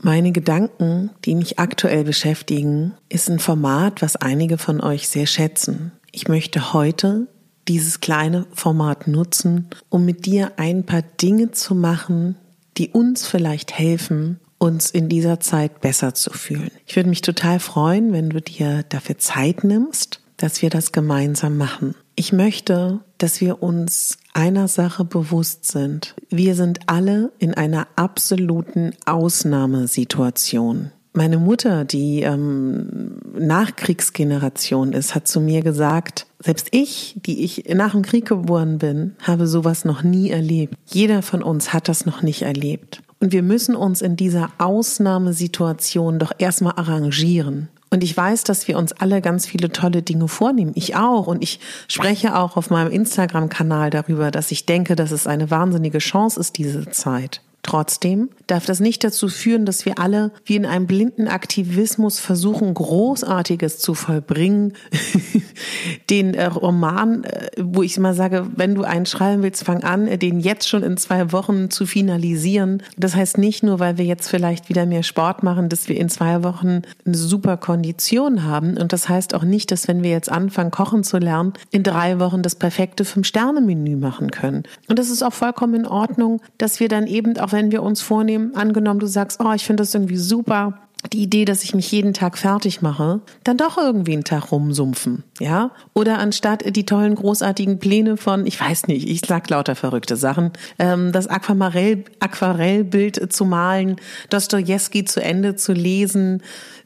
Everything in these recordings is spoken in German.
Meine Gedanken, die mich aktuell beschäftigen, ist ein Format, was einige von euch sehr schätzen. Ich möchte heute dieses kleine Format nutzen, um mit dir ein paar Dinge zu machen, die uns vielleicht helfen, uns in dieser Zeit besser zu fühlen. Ich würde mich total freuen, wenn du dir dafür Zeit nimmst, dass wir das gemeinsam machen. Ich möchte, dass wir uns einer Sache bewusst sind. Wir sind alle in einer absoluten Ausnahmesituation. Meine Mutter, die ähm, Nachkriegsgeneration ist, hat zu mir gesagt, selbst ich, die ich nach dem Krieg geboren bin, habe sowas noch nie erlebt. Jeder von uns hat das noch nicht erlebt. Und wir müssen uns in dieser Ausnahmesituation doch erstmal arrangieren. Und ich weiß, dass wir uns alle ganz viele tolle Dinge vornehmen. Ich auch. Und ich spreche auch auf meinem Instagram-Kanal darüber, dass ich denke, dass es eine wahnsinnige Chance ist, diese Zeit. Trotzdem darf das nicht dazu führen, dass wir alle wie in einem blinden Aktivismus versuchen, Großartiges zu vollbringen. den äh, Roman, äh, wo ich immer sage, wenn du einen schreiben willst, fang an, äh, den jetzt schon in zwei Wochen zu finalisieren. Das heißt nicht nur, weil wir jetzt vielleicht wieder mehr Sport machen, dass wir in zwei Wochen eine super Kondition haben. Und das heißt auch nicht, dass wenn wir jetzt anfangen, kochen zu lernen, in drei Wochen das perfekte Fünf-Sterne-Menü machen können. Und das ist auch vollkommen in Ordnung, dass wir dann eben auch wenn wir uns vornehmen, angenommen, du sagst, oh, ich finde das irgendwie super, die Idee, dass ich mich jeden Tag fertig mache, dann doch irgendwie einen Tag rumsumpfen, ja? Oder anstatt die tollen, großartigen Pläne von, ich weiß nicht, ich sag lauter verrückte Sachen, ähm, das Aquarell, Aquarellbild zu malen, Dostoevsky zu Ende zu lesen,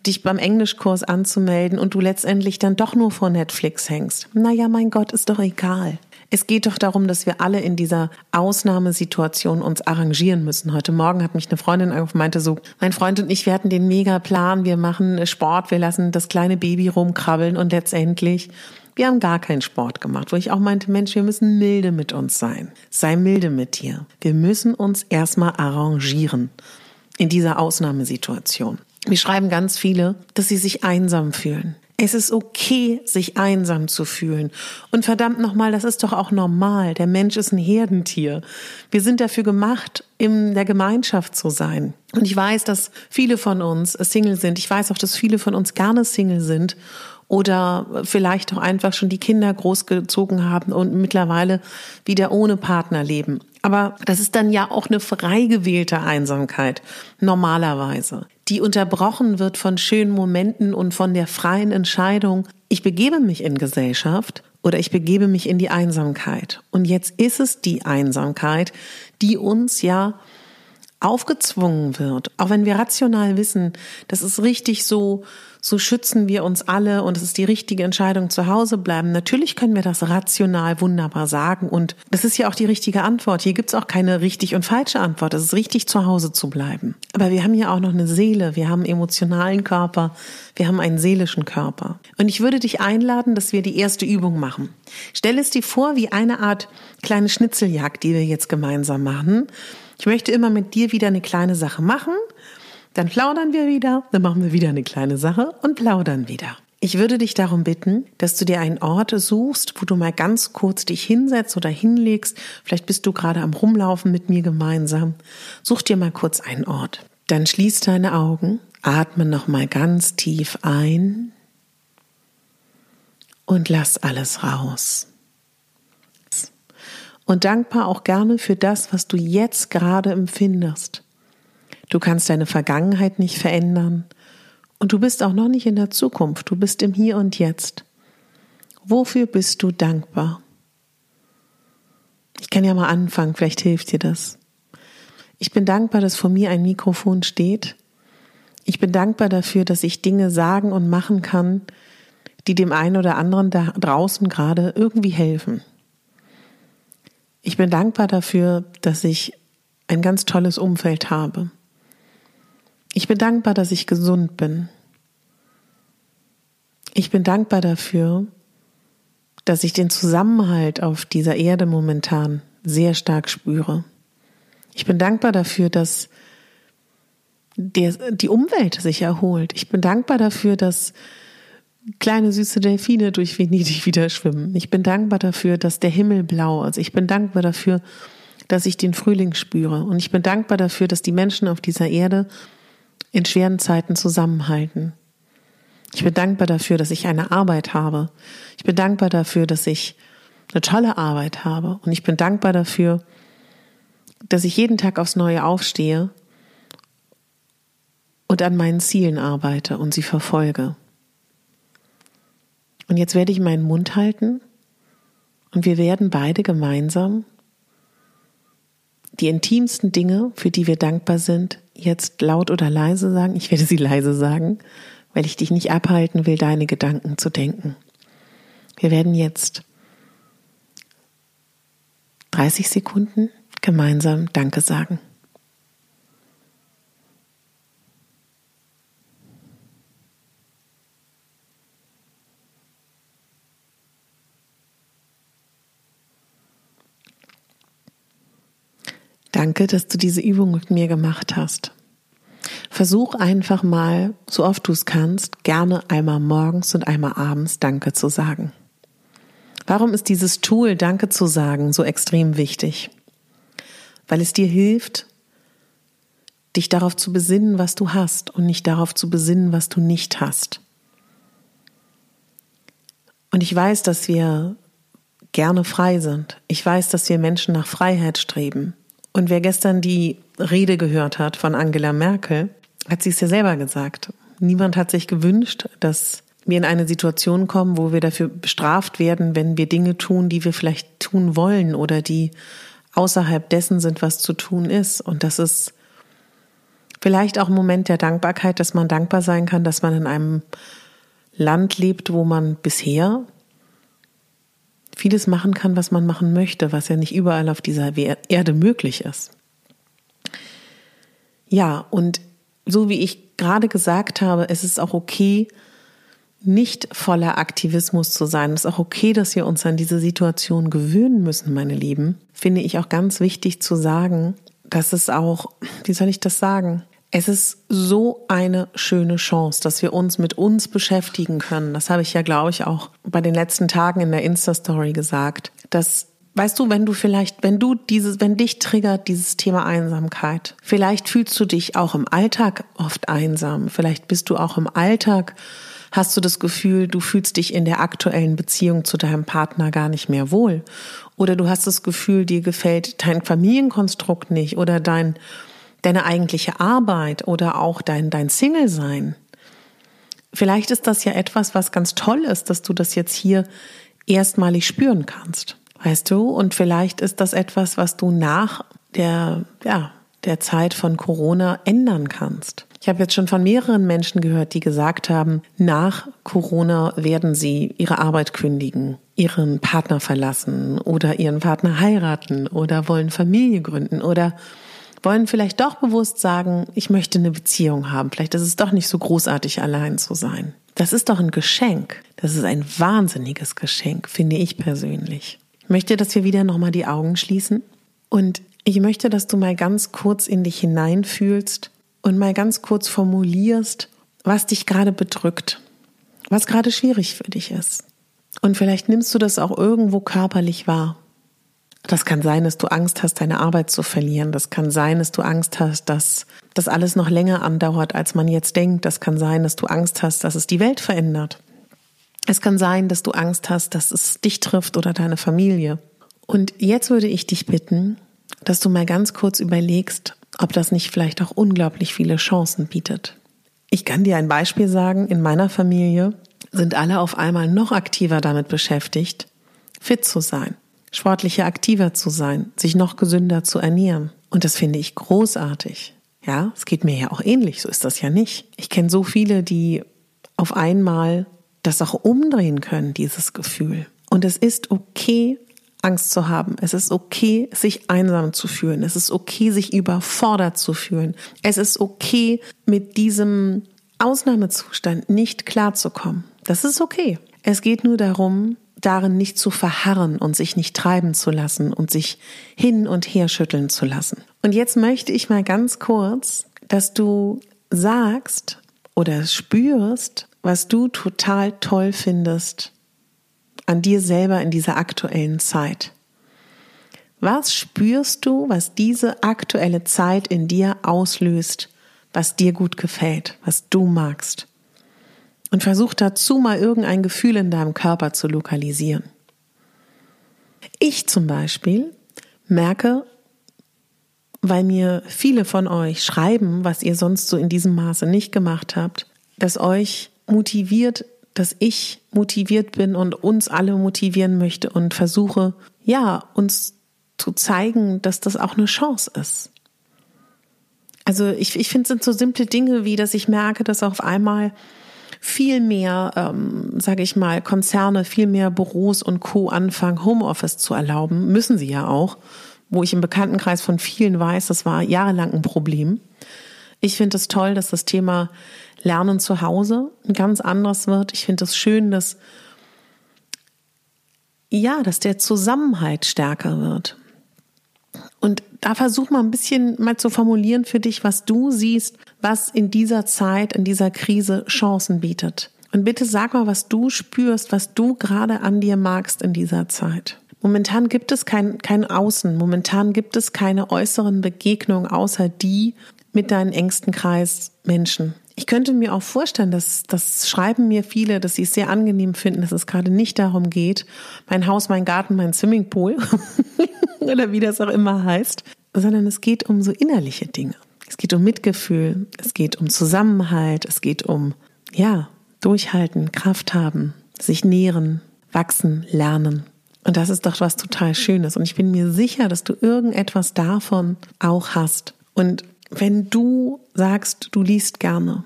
dich beim Englischkurs anzumelden und du letztendlich dann doch nur vor Netflix hängst. Naja, mein Gott, ist doch egal. Es geht doch darum, dass wir alle in dieser Ausnahmesituation uns arrangieren müssen. Heute Morgen hat mich eine Freundin angerufen, meinte so, mein Freund und ich, wir hatten den Mega-Plan, wir machen Sport, wir lassen das kleine Baby rumkrabbeln und letztendlich wir haben gar keinen Sport gemacht, wo ich auch meinte, Mensch, wir müssen milde mit uns sein. Sei milde mit dir. Wir müssen uns erstmal arrangieren in dieser Ausnahmesituation. Wir schreiben ganz viele, dass sie sich einsam fühlen. Es ist okay, sich einsam zu fühlen. Und verdammt nochmal, das ist doch auch normal. Der Mensch ist ein Herdentier. Wir sind dafür gemacht, in der Gemeinschaft zu sein. Und ich weiß, dass viele von uns Single sind. Ich weiß auch, dass viele von uns gerne Single sind oder vielleicht auch einfach schon die Kinder großgezogen haben und mittlerweile wieder ohne Partner leben. Aber das ist dann ja auch eine frei gewählte Einsamkeit, normalerweise, die unterbrochen wird von schönen Momenten und von der freien Entscheidung, ich begebe mich in Gesellschaft oder ich begebe mich in die Einsamkeit. Und jetzt ist es die Einsamkeit, die uns ja aufgezwungen wird, auch wenn wir rational wissen, das ist richtig so, so schützen wir uns alle und es ist die richtige Entscheidung, zu Hause bleiben. Natürlich können wir das rational wunderbar sagen und das ist ja auch die richtige Antwort. Hier gibt's auch keine richtig und falsche Antwort. Es ist richtig, zu Hause zu bleiben. Aber wir haben ja auch noch eine Seele, wir haben emotionalen Körper, wir haben einen seelischen Körper. Und ich würde dich einladen, dass wir die erste Übung machen. Stell es dir vor wie eine Art kleine Schnitzeljagd, die wir jetzt gemeinsam machen. Ich möchte immer mit dir wieder eine kleine Sache machen. Dann plaudern wir wieder, dann machen wir wieder eine kleine Sache und plaudern wieder. Ich würde dich darum bitten, dass du dir einen Ort suchst, wo du mal ganz kurz dich hinsetzt oder hinlegst. Vielleicht bist du gerade am Rumlaufen mit mir gemeinsam. Such dir mal kurz einen Ort. Dann schließ deine Augen, atme noch mal ganz tief ein und lass alles raus. Und dankbar auch gerne für das, was du jetzt gerade empfindest. Du kannst deine Vergangenheit nicht verändern und du bist auch noch nicht in der Zukunft, du bist im Hier und Jetzt. Wofür bist du dankbar? Ich kann ja mal anfangen, vielleicht hilft dir das. Ich bin dankbar, dass vor mir ein Mikrofon steht. Ich bin dankbar dafür, dass ich Dinge sagen und machen kann, die dem einen oder anderen da draußen gerade irgendwie helfen. Ich bin dankbar dafür, dass ich ein ganz tolles Umfeld habe. Ich bin dankbar, dass ich gesund bin. Ich bin dankbar dafür, dass ich den Zusammenhalt auf dieser Erde momentan sehr stark spüre. Ich bin dankbar dafür, dass der, die Umwelt sich erholt. Ich bin dankbar dafür, dass kleine süße Delfine durch Venedig wieder schwimmen. Ich bin dankbar dafür, dass der Himmel blau ist. Ich bin dankbar dafür, dass ich den Frühling spüre. Und ich bin dankbar dafür, dass die Menschen auf dieser Erde in schweren Zeiten zusammenhalten. Ich bin dankbar dafür, dass ich eine Arbeit habe. Ich bin dankbar dafür, dass ich eine tolle Arbeit habe. Und ich bin dankbar dafür, dass ich jeden Tag aufs Neue aufstehe und an meinen Zielen arbeite und sie verfolge. Und jetzt werde ich meinen Mund halten und wir werden beide gemeinsam die intimsten Dinge, für die wir dankbar sind, jetzt laut oder leise sagen. Ich werde sie leise sagen, weil ich dich nicht abhalten will, deine Gedanken zu denken. Wir werden jetzt 30 Sekunden gemeinsam Danke sagen. Danke, dass du diese Übung mit mir gemacht hast. Versuch einfach mal, so oft du es kannst, gerne einmal morgens und einmal abends Danke zu sagen. Warum ist dieses Tool Danke zu sagen so extrem wichtig? Weil es dir hilft, dich darauf zu besinnen, was du hast und nicht darauf zu besinnen, was du nicht hast. Und ich weiß, dass wir gerne frei sind. Ich weiß, dass wir Menschen nach Freiheit streben. Und wer gestern die Rede gehört hat von Angela Merkel, hat sie es ja selber gesagt. Niemand hat sich gewünscht, dass wir in eine Situation kommen, wo wir dafür bestraft werden, wenn wir Dinge tun, die wir vielleicht tun wollen oder die außerhalb dessen sind, was zu tun ist. Und das ist vielleicht auch ein Moment der Dankbarkeit, dass man dankbar sein kann, dass man in einem Land lebt, wo man bisher vieles machen kann, was man machen möchte, was ja nicht überall auf dieser Erde möglich ist. Ja, und so wie ich gerade gesagt habe, es ist auch okay, nicht voller Aktivismus zu sein. Es ist auch okay, dass wir uns an diese Situation gewöhnen müssen, meine Lieben. Finde ich auch ganz wichtig zu sagen, dass es auch, wie soll ich das sagen? Es ist so eine schöne Chance, dass wir uns mit uns beschäftigen können. Das habe ich ja, glaube ich, auch bei den letzten Tagen in der Insta-Story gesagt. Dass, weißt du, wenn du vielleicht, wenn du dieses, wenn dich triggert dieses Thema Einsamkeit, vielleicht fühlst du dich auch im Alltag oft einsam. Vielleicht bist du auch im Alltag hast du das Gefühl, du fühlst dich in der aktuellen Beziehung zu deinem Partner gar nicht mehr wohl. Oder du hast das Gefühl, dir gefällt dein Familienkonstrukt nicht oder dein, deine eigentliche Arbeit oder auch dein, dein Single-Sein. Vielleicht ist das ja etwas, was ganz toll ist, dass du das jetzt hier erstmalig spüren kannst. Weißt du? Und vielleicht ist das etwas, was du nach der, ja, der Zeit von Corona ändern kannst. Ich habe jetzt schon von mehreren Menschen gehört, die gesagt haben, nach Corona werden sie ihre Arbeit kündigen, ihren Partner verlassen oder ihren Partner heiraten oder wollen Familie gründen oder wollen vielleicht doch bewusst sagen, ich möchte eine Beziehung haben. Vielleicht ist es doch nicht so großartig, allein zu sein. Das ist doch ein Geschenk. Das ist ein wahnsinniges Geschenk, finde ich persönlich. Ich möchte, dass wir wieder nochmal die Augen schließen. Und ich möchte, dass du mal ganz kurz in dich hineinfühlst und mal ganz kurz formulierst, was dich gerade bedrückt. was gerade schwierig für dich ist. Und vielleicht nimmst du das auch irgendwo körperlich wahr. Das kann sein, dass du Angst hast, deine Arbeit zu verlieren. Das kann sein, dass du Angst hast, dass das alles noch länger andauert, als man jetzt denkt. Das kann sein, dass du Angst hast, dass es die Welt verändert. Es kann sein, dass du Angst hast, dass es dich trifft oder deine Familie. Und jetzt würde ich dich bitten, dass du mal ganz kurz überlegst, ob das nicht vielleicht auch unglaublich viele Chancen bietet. Ich kann dir ein Beispiel sagen, in meiner Familie sind alle auf einmal noch aktiver damit beschäftigt, fit zu sein sportlicher aktiver zu sein, sich noch gesünder zu ernähren. Und das finde ich großartig. Ja, es geht mir ja auch ähnlich, so ist das ja nicht. Ich kenne so viele, die auf einmal das auch umdrehen können, dieses Gefühl. Und es ist okay, Angst zu haben. Es ist okay, sich einsam zu fühlen. Es ist okay, sich überfordert zu fühlen. Es ist okay, mit diesem Ausnahmezustand nicht klarzukommen. Das ist okay. Es geht nur darum, darin nicht zu verharren und sich nicht treiben zu lassen und sich hin und her schütteln zu lassen. Und jetzt möchte ich mal ganz kurz, dass du sagst oder spürst, was du total toll findest an dir selber in dieser aktuellen Zeit. Was spürst du, was diese aktuelle Zeit in dir auslöst, was dir gut gefällt, was du magst? Und versuch dazu mal irgendein Gefühl in deinem Körper zu lokalisieren. Ich zum Beispiel merke, weil mir viele von euch schreiben, was ihr sonst so in diesem Maße nicht gemacht habt, dass euch motiviert, dass ich motiviert bin und uns alle motivieren möchte und versuche, ja, uns zu zeigen, dass das auch eine Chance ist. Also ich, ich finde, es sind so simple Dinge wie, dass ich merke, dass auf einmal viel mehr, ähm, sage ich mal, Konzerne, viel mehr Büros und Co. anfangen, Homeoffice zu erlauben. Müssen sie ja auch. Wo ich im Bekanntenkreis von vielen weiß, das war jahrelang ein Problem. Ich finde es toll, dass das Thema Lernen zu Hause ein ganz anderes wird. Ich finde es schön, dass ja, dass der Zusammenhalt stärker wird. Und da versuch mal ein bisschen mal zu formulieren für dich, was du siehst, was in dieser Zeit, in dieser Krise Chancen bietet. Und bitte sag mal, was du spürst, was du gerade an dir magst in dieser Zeit. Momentan gibt es kein, kein Außen, momentan gibt es keine äußeren Begegnungen außer die mit deinen engsten Kreis Menschen. Ich könnte mir auch vorstellen, dass das schreiben mir viele, dass sie es sehr angenehm finden, dass es gerade nicht darum geht, mein Haus, mein Garten, mein Swimmingpool oder wie das auch immer heißt, sondern es geht um so innerliche Dinge. Es geht um Mitgefühl, es geht um Zusammenhalt, es geht um, ja, durchhalten, Kraft haben, sich nähren, wachsen, lernen. Und das ist doch was total Schönes. Und ich bin mir sicher, dass du irgendetwas davon auch hast. Und wenn du sagst, du liest gerne,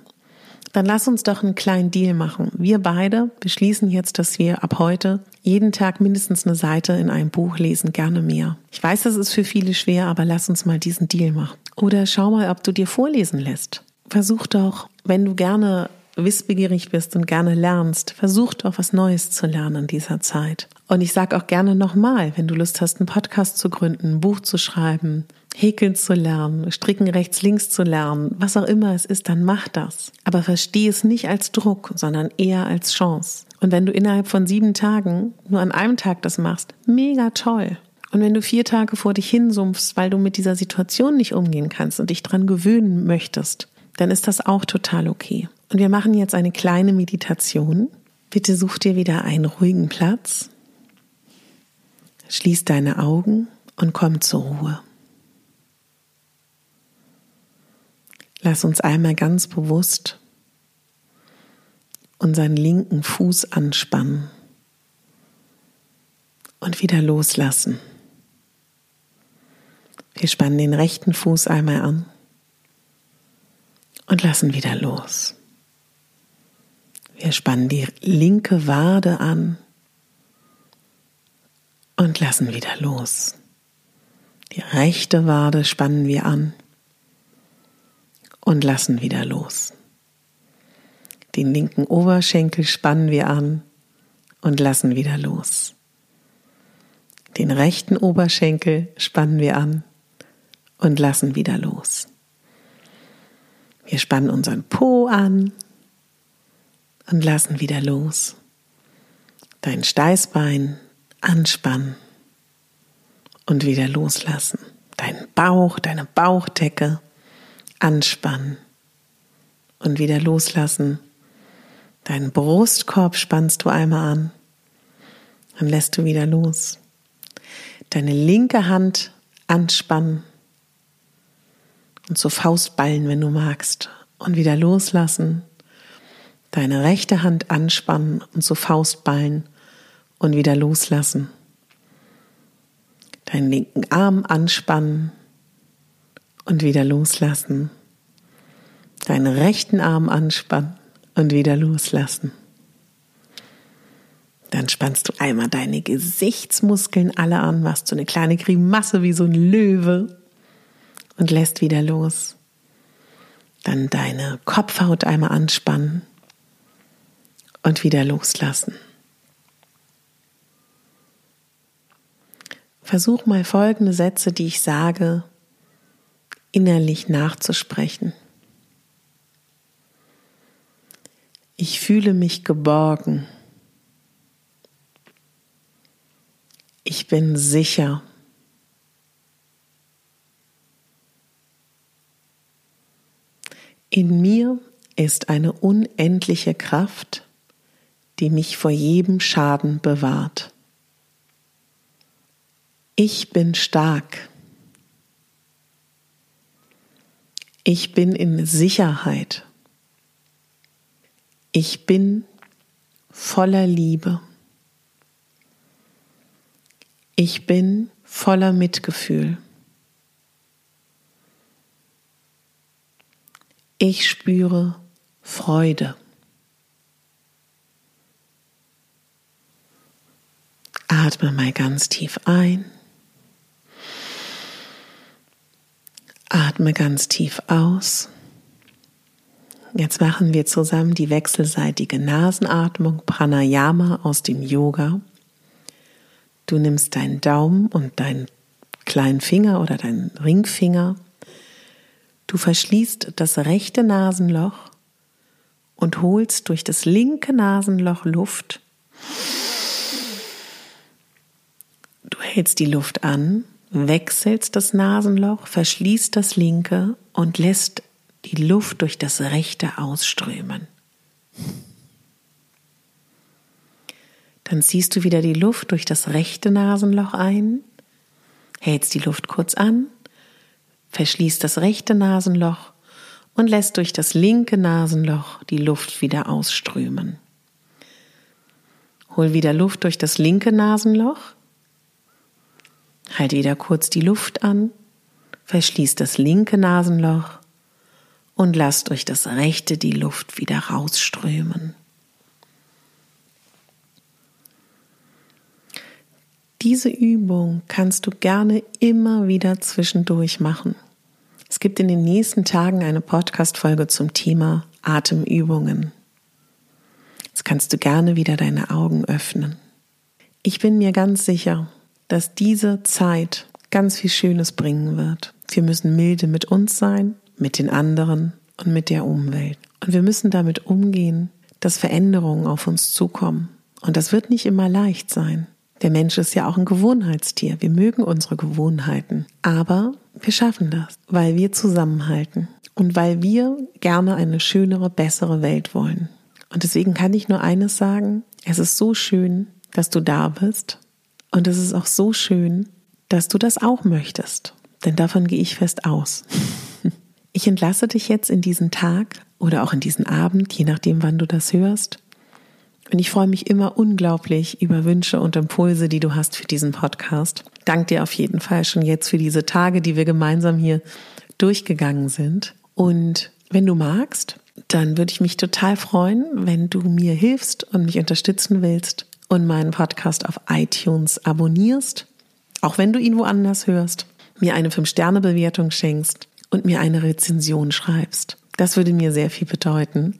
dann lass uns doch einen kleinen Deal machen. Wir beide beschließen jetzt, dass wir ab heute jeden Tag mindestens eine Seite in einem Buch lesen, gerne mehr. Ich weiß, das ist für viele schwer, aber lass uns mal diesen Deal machen. Oder schau mal, ob du dir vorlesen lässt. Versuch doch, wenn du gerne wissbegierig bist und gerne lernst, versuch doch was Neues zu lernen in dieser Zeit. Und ich sage auch gerne nochmal, wenn du Lust hast, einen Podcast zu gründen, ein Buch zu schreiben, häkeln zu lernen, stricken rechts, links zu lernen, was auch immer es ist, dann mach das. Aber verstehe es nicht als Druck, sondern eher als Chance. Und wenn du innerhalb von sieben Tagen nur an einem Tag das machst, mega toll. Und wenn du vier Tage vor dich hinsumpfst, weil du mit dieser Situation nicht umgehen kannst und dich dran gewöhnen möchtest, dann ist das auch total okay. Und wir machen jetzt eine kleine Meditation. Bitte such dir wieder einen ruhigen Platz. Schließ deine Augen und komm zur Ruhe. Lass uns einmal ganz bewusst unseren linken Fuß anspannen und wieder loslassen. Wir spannen den rechten Fuß einmal an und lassen wieder los. Wir spannen die linke Wade an und lassen wieder los. Die rechte Wade spannen wir an und lassen wieder los. Den linken Oberschenkel spannen wir an und lassen wieder los. Den rechten Oberschenkel spannen wir an und lassen wieder los. Wir spannen unseren Po an und lassen wieder los. Dein Steißbein anspannen und wieder loslassen. Deinen Bauch, deine Bauchdecke anspannen und wieder loslassen. Deinen Brustkorb spannst du einmal an, dann lässt du wieder los. Deine linke Hand anspannen und so Faustballen, wenn du magst, und wieder loslassen. Deine rechte Hand anspannen und so Faustballen und wieder loslassen. Deinen linken Arm anspannen und wieder loslassen. Deinen rechten Arm anspannen und wieder loslassen. Dann spannst du einmal deine Gesichtsmuskeln alle an, machst so eine kleine Grimasse wie so ein Löwe und lässt wieder los. Dann deine Kopfhaut einmal anspannen und wieder loslassen. Versuch mal folgende Sätze, die ich sage, innerlich nachzusprechen. Ich fühle mich geborgen. Ich bin sicher. In mir ist eine unendliche Kraft, die mich vor jedem Schaden bewahrt. Ich bin stark. Ich bin in Sicherheit. Ich bin voller Liebe. Ich bin voller Mitgefühl. Ich spüre Freude. Atme mal ganz tief ein. Atme ganz tief aus. Jetzt machen wir zusammen die wechselseitige Nasenatmung Pranayama aus dem Yoga. Du nimmst deinen Daumen und deinen kleinen Finger oder deinen Ringfinger. Du verschließt das rechte Nasenloch und holst durch das linke Nasenloch Luft. Du hältst die Luft an wechselst das Nasenloch, verschließt das linke und lässt die Luft durch das rechte ausströmen. Dann ziehst du wieder die Luft durch das rechte Nasenloch ein, hältst die Luft kurz an, verschließt das rechte Nasenloch und lässt durch das linke Nasenloch die Luft wieder ausströmen. Hol wieder Luft durch das linke Nasenloch Halt wieder kurz die Luft an, verschließt das linke Nasenloch und lasst durch das rechte die Luft wieder rausströmen. Diese Übung kannst du gerne immer wieder zwischendurch machen. Es gibt in den nächsten Tagen eine Podcast-Folge zum Thema Atemübungen. Jetzt kannst du gerne wieder deine Augen öffnen. Ich bin mir ganz sicher, dass diese Zeit ganz viel Schönes bringen wird. Wir müssen milde mit uns sein, mit den anderen und mit der Umwelt. Und wir müssen damit umgehen, dass Veränderungen auf uns zukommen. Und das wird nicht immer leicht sein. Der Mensch ist ja auch ein Gewohnheitstier. Wir mögen unsere Gewohnheiten. Aber wir schaffen das, weil wir zusammenhalten und weil wir gerne eine schönere, bessere Welt wollen. Und deswegen kann ich nur eines sagen. Es ist so schön, dass du da bist und es ist auch so schön, dass du das auch möchtest. Denn davon gehe ich fest aus. Ich entlasse dich jetzt in diesen Tag oder auch in diesen Abend, je nachdem, wann du das hörst. Und ich freue mich immer unglaublich über Wünsche und Impulse, die du hast für diesen Podcast. Dank dir auf jeden Fall schon jetzt für diese Tage, die wir gemeinsam hier durchgegangen sind. Und wenn du magst, dann würde ich mich total freuen, wenn du mir hilfst und mich unterstützen willst und meinen Podcast auf iTunes abonnierst, auch wenn du ihn woanders hörst, mir eine 5-Sterne-Bewertung schenkst und mir eine Rezension schreibst. Das würde mir sehr viel bedeuten.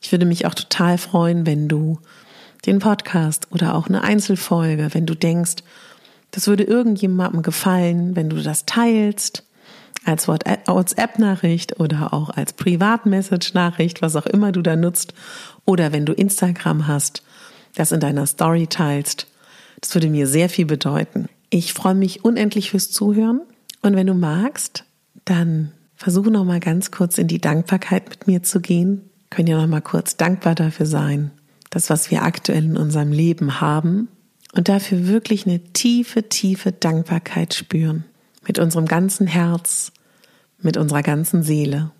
Ich würde mich auch total freuen, wenn du den Podcast oder auch eine Einzelfolge, wenn du denkst, das würde irgendjemandem gefallen, wenn du das teilst, als WhatsApp-Nachricht oder auch als Privat-Message-Nachricht, was auch immer du da nutzt, oder wenn du Instagram hast, das in deiner Story teilst. Das würde mir sehr viel bedeuten. Ich freue mich unendlich fürs Zuhören und wenn du magst, dann versuche noch mal ganz kurz in die Dankbarkeit mit mir zu gehen. Können ja noch mal kurz dankbar dafür sein, das was wir aktuell in unserem Leben haben und dafür wirklich eine tiefe, tiefe Dankbarkeit spüren. Mit unserem ganzen Herz, mit unserer ganzen Seele.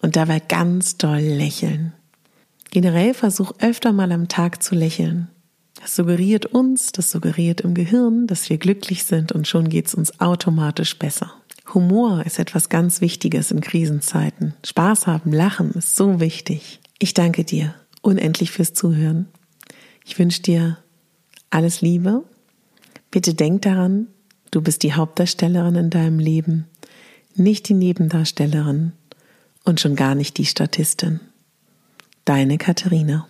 Und dabei ganz doll lächeln. Generell versuch öfter mal am Tag zu lächeln. Das suggeriert uns, das suggeriert im Gehirn, dass wir glücklich sind und schon geht's uns automatisch besser. Humor ist etwas ganz Wichtiges in Krisenzeiten. Spaß haben, lachen ist so wichtig. Ich danke dir unendlich fürs Zuhören. Ich wünsche dir alles Liebe. Bitte denk daran, du bist die Hauptdarstellerin in deinem Leben, nicht die Nebendarstellerin und schon gar nicht die Statistin. Deine Katharina.